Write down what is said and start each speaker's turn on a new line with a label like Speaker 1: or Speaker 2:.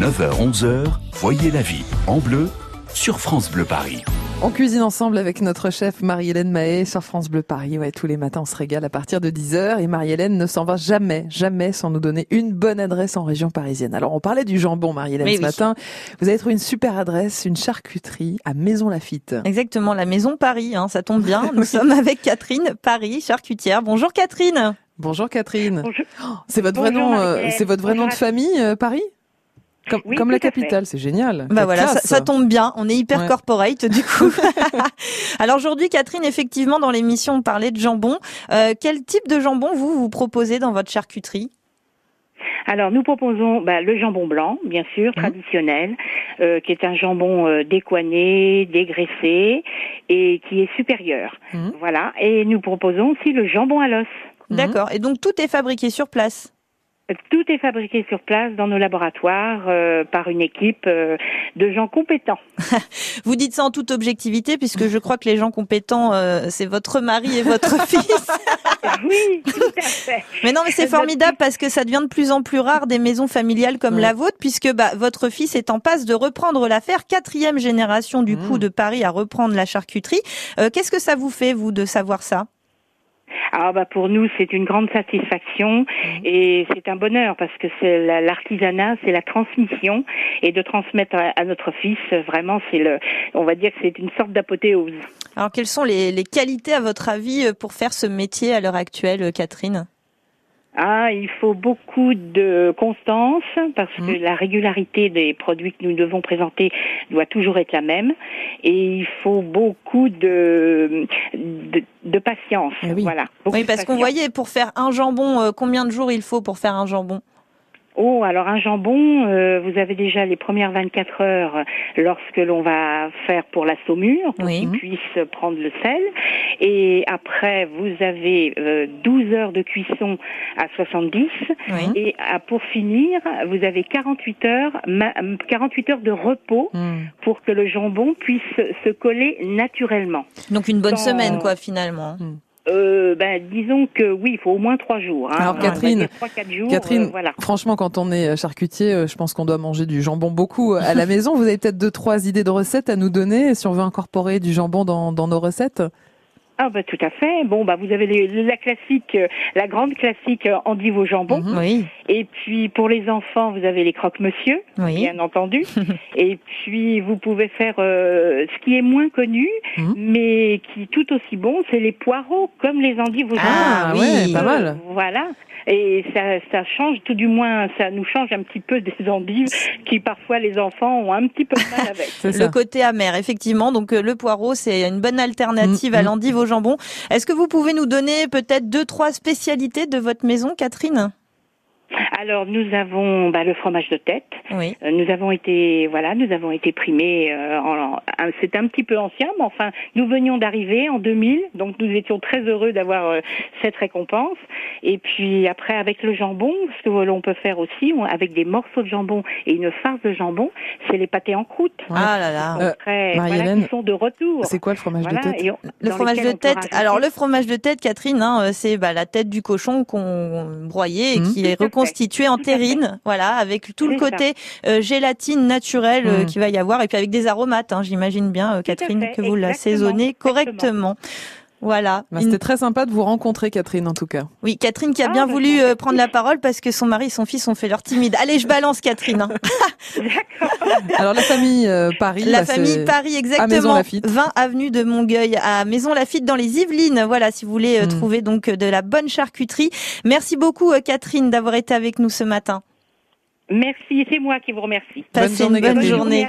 Speaker 1: 9h-11h, voyez la vie en bleu sur France Bleu Paris.
Speaker 2: On cuisine ensemble avec notre chef Marie-Hélène Mahé sur France Bleu Paris. Ouais, tous les matins, on se régale à partir de 10h et Marie-Hélène ne s'en va jamais, jamais sans nous donner une bonne adresse en région parisienne. Alors, on parlait du jambon, Marie-Hélène, ce matin. Vous avez trouvé une super adresse, une charcuterie à Maison Lafitte.
Speaker 3: Exactement, la Maison Paris, hein, ça tombe bien. Nous sommes avec Catherine Paris, charcutière. Bonjour Catherine.
Speaker 2: Bonjour Catherine. C'est votre vrai nom, euh, c'est votre vrai nom de famille, euh, Paris? Comme, la capitale, c'est génial.
Speaker 3: Bah voilà, ça, tombe bien. On est hyper corporate du coup. Alors aujourd'hui, Catherine, effectivement, dans l'émission, on parlait de jambon. Euh, quel type de jambon vous vous proposez dans votre charcuterie?
Speaker 4: Alors nous proposons bah, le jambon blanc, bien sûr, mmh. traditionnel, euh, qui est un jambon euh, décoiné, dégraissé et qui est supérieur. Mmh. Voilà. Et nous proposons aussi le jambon à l'os.
Speaker 3: D'accord. Et donc tout est fabriqué sur place?
Speaker 4: Tout est fabriqué sur place dans nos laboratoires euh, par une équipe euh, de gens compétents.
Speaker 3: Vous dites ça en toute objectivité puisque je crois que les gens compétents, euh, c'est votre mari et votre fils.
Speaker 4: oui, tout à fait.
Speaker 3: Mais non, mais c'est formidable parce que ça devient de plus en plus rare des maisons familiales comme la vôtre puisque bah, votre fils est en passe de reprendre l'affaire. Quatrième génération du coup mmh. de Paris à reprendre la charcuterie. Qu'est-ce que ça vous fait, vous, de savoir ça?
Speaker 4: Ah bah pour nous c'est une grande satisfaction mhm. et c'est un bonheur parce que c'est l'artisanat, c'est la transmission et de transmettre à, notre fils vraiment c'est le, on va dire que c'est une sorte d'apothéose.
Speaker 3: Alors quelles sont les, les qualités à votre avis pour faire ce métier à l'heure actuelle, Catherine?
Speaker 4: Ah, il faut beaucoup de constance parce que mmh. la régularité des produits que nous devons présenter doit toujours être la même et il faut beaucoup de de, patience.
Speaker 3: Eh oui.
Speaker 4: Voilà.
Speaker 3: Oui, parce qu'on voyait pour faire un jambon, euh, combien de jours il faut pour faire un jambon?
Speaker 4: Oh, alors un jambon, euh, vous avez déjà les premières 24 heures lorsque l'on va faire pour la saumure, pour qu'il puisse prendre le sel. Et après, vous avez 12 euh, heures de cuisson à 70. Et à, pour finir, vous avez 48 heures, 48 heures de repos hmm. pour que le jambon puisse se coller naturellement.
Speaker 3: Donc une bonne semaine, quoi, finalement.
Speaker 4: Hmm euh, ben, disons que oui, il faut au moins trois jours. Hein.
Speaker 2: Alors Catherine, Catherine, euh, voilà. franchement, quand on est charcutier, euh, je pense qu'on doit manger du jambon beaucoup euh, à la maison. Vous avez peut-être deux, trois idées de recettes à nous donner si on veut incorporer du jambon dans, dans nos recettes
Speaker 4: ah bah tout à fait. Bon bah vous avez la classique, euh, la grande classique euh, endive au jambon.
Speaker 3: Mhm. oui.
Speaker 4: Et puis pour les enfants vous avez les croque-monsieur, bien entendu. et puis vous pouvez faire euh, ce qui est moins connu, mhm. mais qui tout aussi bon, c'est les poireaux comme les endives au
Speaker 2: ah. Ah oui, pas mal.
Speaker 4: Voilà et ça, ça change, tout du moins, ça nous change un petit peu des endives qui parfois les enfants ont un petit peu de mal avec.
Speaker 3: le côté amer, effectivement. Donc euh, le poireau, c'est une bonne alternative mm, à mm. l'endive au jambon. Est-ce que vous pouvez nous donner peut-être deux, trois spécialités de votre maison, Catherine?
Speaker 4: Alors nous avons bah, le fromage de tête. Oui. Euh, nous avons été voilà, nous avons été primés. Euh, c'est un petit peu ancien, mais enfin nous venions d'arriver en 2000, donc nous étions très heureux d'avoir euh, cette récompense. Et puis après avec le jambon, ce que l'on peut faire aussi avec des morceaux de jambon et une farce de jambon, c'est les pâtés en croûte.
Speaker 3: Ah là là.
Speaker 4: Après, voilà, qui sont de retour.
Speaker 2: C'est quoi le fromage de tête
Speaker 3: Le fromage de tête. Alors le fromage de tête, Catherine, hein, c'est bah, la tête du cochon qu'on broyait et mmh. qui est reconstituée en terrine, voilà, avec tout le côté euh, gélatine naturelle euh, mmh. qu'il va y avoir, et puis avec des aromates, hein, j'imagine bien, euh, Catherine, que vous l'assaisonnez correctement. Voilà.
Speaker 2: Bah, c'était très sympa de vous rencontrer, Catherine, en tout cas.
Speaker 3: Oui, Catherine qui a ah, bien bah, voulu prendre la parole parce que son mari et son fils ont fait leur timide. Allez, je balance, Catherine. Hein.
Speaker 2: Alors, la famille Paris.
Speaker 3: La famille Paris, exactement. 20 avenue de Mongueuil à Maison Lafitte dans les Yvelines. Voilà, si vous voulez mmh. trouver donc de la bonne charcuterie. Merci beaucoup, Catherine, d'avoir été avec nous ce matin.
Speaker 4: Merci, c'est moi qui vous remercie.
Speaker 3: Passez une bonne journée.